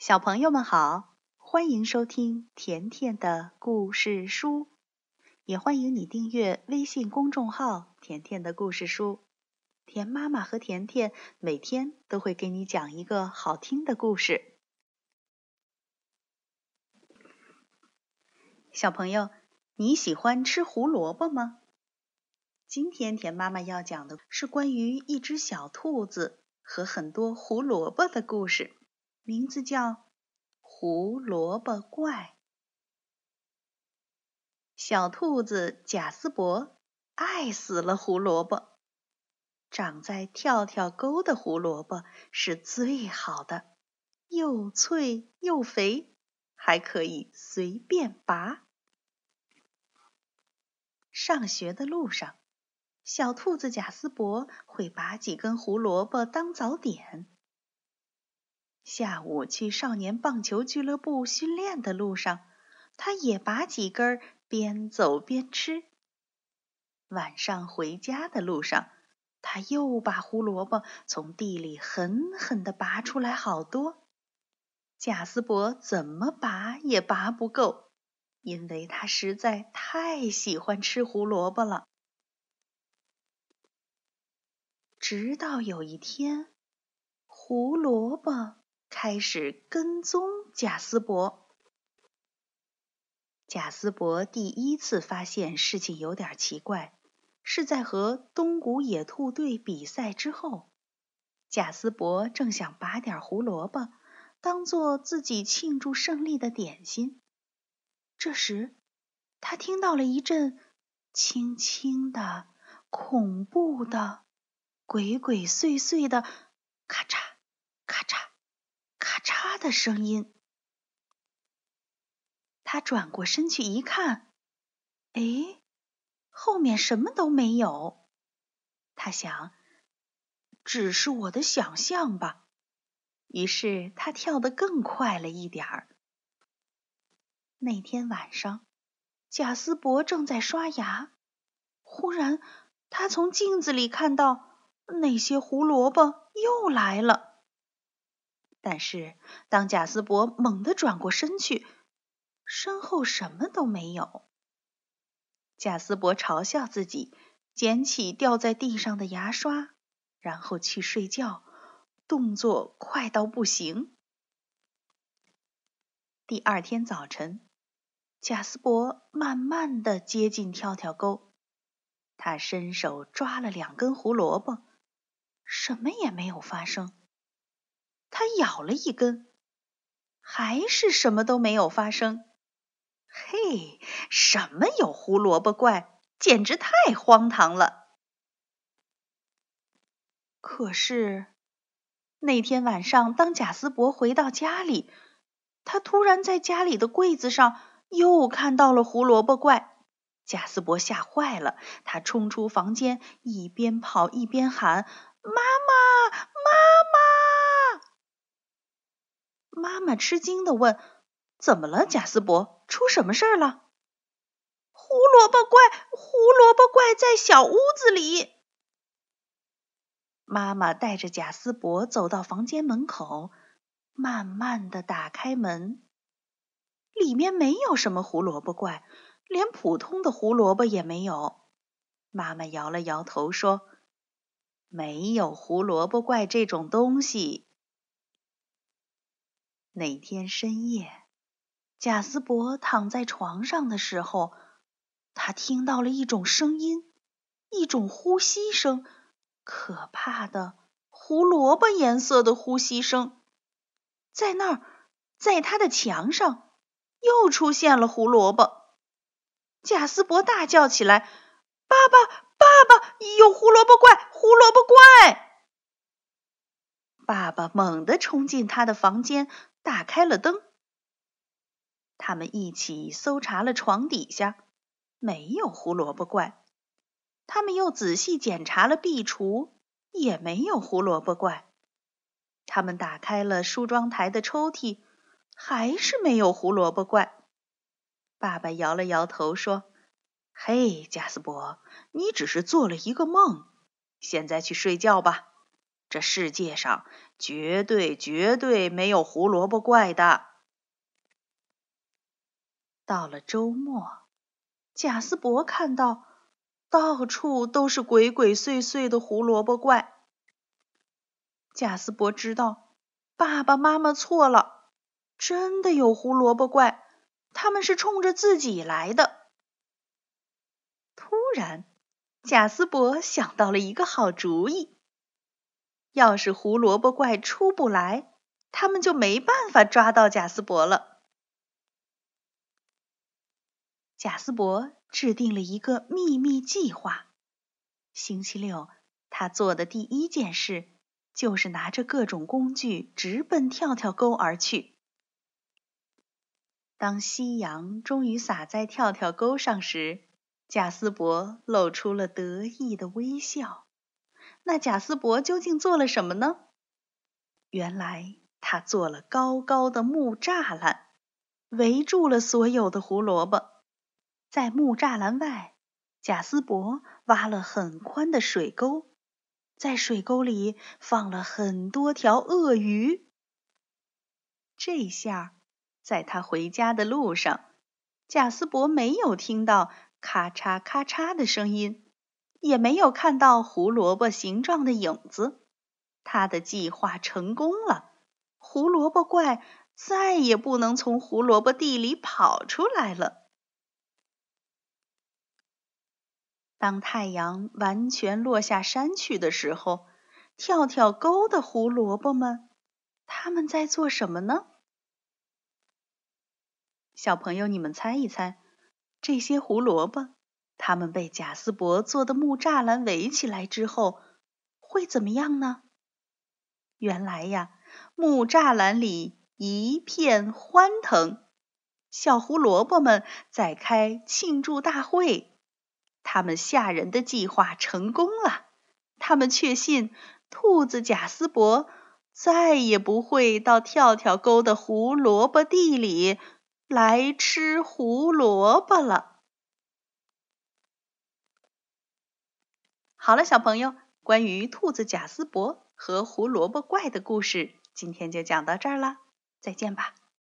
小朋友们好，欢迎收听甜甜的故事书，也欢迎你订阅微信公众号“甜甜的故事书”。甜妈妈和甜甜每天都会给你讲一个好听的故事。小朋友，你喜欢吃胡萝卜吗？今天甜妈妈要讲的是关于一只小兔子和很多胡萝卜的故事。名字叫《胡萝卜怪》。小兔子贾斯伯爱死了胡萝卜。长在跳跳沟的胡萝卜是最好的，又脆又肥，还可以随便拔。上学的路上，小兔子贾斯伯会拔几根胡萝卜当早点。下午去少年棒球俱乐部训练的路上，他也拔几根，边走边吃。晚上回家的路上，他又把胡萝卜从地里狠狠地拔出来好多。贾斯伯怎么拔也拔不够，因为他实在太喜欢吃胡萝卜了。直到有一天，胡萝卜。开始跟踪贾斯伯。贾斯伯第一次发现事情有点奇怪，是在和东谷野兔队比赛之后。贾斯伯正想拔点胡萝卜，当做自己庆祝胜利的点心。这时，他听到了一阵轻轻的、恐怖的、鬼鬼祟祟的咔嚓咔嚓。的声音，他转过身去一看，哎，后面什么都没有。他想，只是我的想象吧。于是他跳得更快了一点儿。那天晚上，贾斯伯正在刷牙，忽然他从镜子里看到那些胡萝卜又来了。但是，当贾斯伯猛地转过身去，身后什么都没有。贾斯伯嘲笑自己，捡起掉在地上的牙刷，然后去睡觉，动作快到不行。第二天早晨，贾斯伯慢慢的接近跳跳沟，他伸手抓了两根胡萝卜，什么也没有发生。他咬了一根，还是什么都没有发生。嘿，什么有胡萝卜怪，简直太荒唐了！可是那天晚上，当贾斯伯回到家里，他突然在家里的柜子上又看到了胡萝卜怪。贾斯伯吓坏了，他冲出房间，一边跑一边喊：“妈妈，妈妈！”妈妈吃惊的问：“怎么了，贾斯伯？出什么事儿了？”“胡萝卜怪，胡萝卜怪在小屋子里。”妈妈带着贾斯伯走到房间门口，慢慢的打开门。里面没有什么胡萝卜怪，连普通的胡萝卜也没有。妈妈摇了摇头说：“没有胡萝卜怪这种东西。”那天深夜，贾斯伯躺在床上的时候，他听到了一种声音，一种呼吸声，可怕的胡萝卜颜色的呼吸声。在那儿，在他的墙上，又出现了胡萝卜。贾斯伯大叫起来：“爸爸，爸爸，有胡萝卜怪！胡萝卜怪！”爸爸猛地冲进他的房间。打开了灯，他们一起搜查了床底下，没有胡萝卜怪。他们又仔细检查了壁橱，也没有胡萝卜怪。他们打开了梳妆台的抽屉，还是没有胡萝卜怪。爸爸摇了摇头说：“嘿，贾斯伯，你只是做了一个梦，现在去睡觉吧。这世界上绝对绝对没有胡萝卜怪的。到了周末，贾斯伯看到到处都是鬼鬼祟祟的胡萝卜怪。贾斯伯知道爸爸妈妈错了，真的有胡萝卜怪，他们是冲着自己来的。突然，贾斯伯想到了一个好主意。要是胡萝卜怪出不来，他们就没办法抓到贾斯伯了。贾斯伯制定了一个秘密计划。星期六，他做的第一件事就是拿着各种工具直奔跳跳沟而去。当夕阳终于洒在跳跳沟上时，贾斯伯露出了得意的微笑。那贾斯伯究竟做了什么呢？原来他做了高高的木栅栏，围住了所有的胡萝卜。在木栅栏外，贾斯伯挖了很宽的水沟，在水沟里放了很多条鳄鱼。这下，在他回家的路上，贾斯伯没有听到咔嚓咔嚓的声音。也没有看到胡萝卜形状的影子，他的计划成功了。胡萝卜怪再也不能从胡萝卜地里跑出来了。当太阳完全落下山去的时候，跳跳沟的胡萝卜们，他们在做什么呢？小朋友，你们猜一猜，这些胡萝卜？他们被贾斯伯做的木栅栏围起来之后，会怎么样呢？原来呀，木栅栏里一片欢腾，小胡萝卜们在开庆祝大会。他们吓人的计划成功了，他们确信兔子贾斯伯再也不会到跳跳沟的胡萝卜地里来吃胡萝卜了。好了，小朋友，关于兔子贾斯伯和胡萝卜怪的故事，今天就讲到这儿了，再见吧。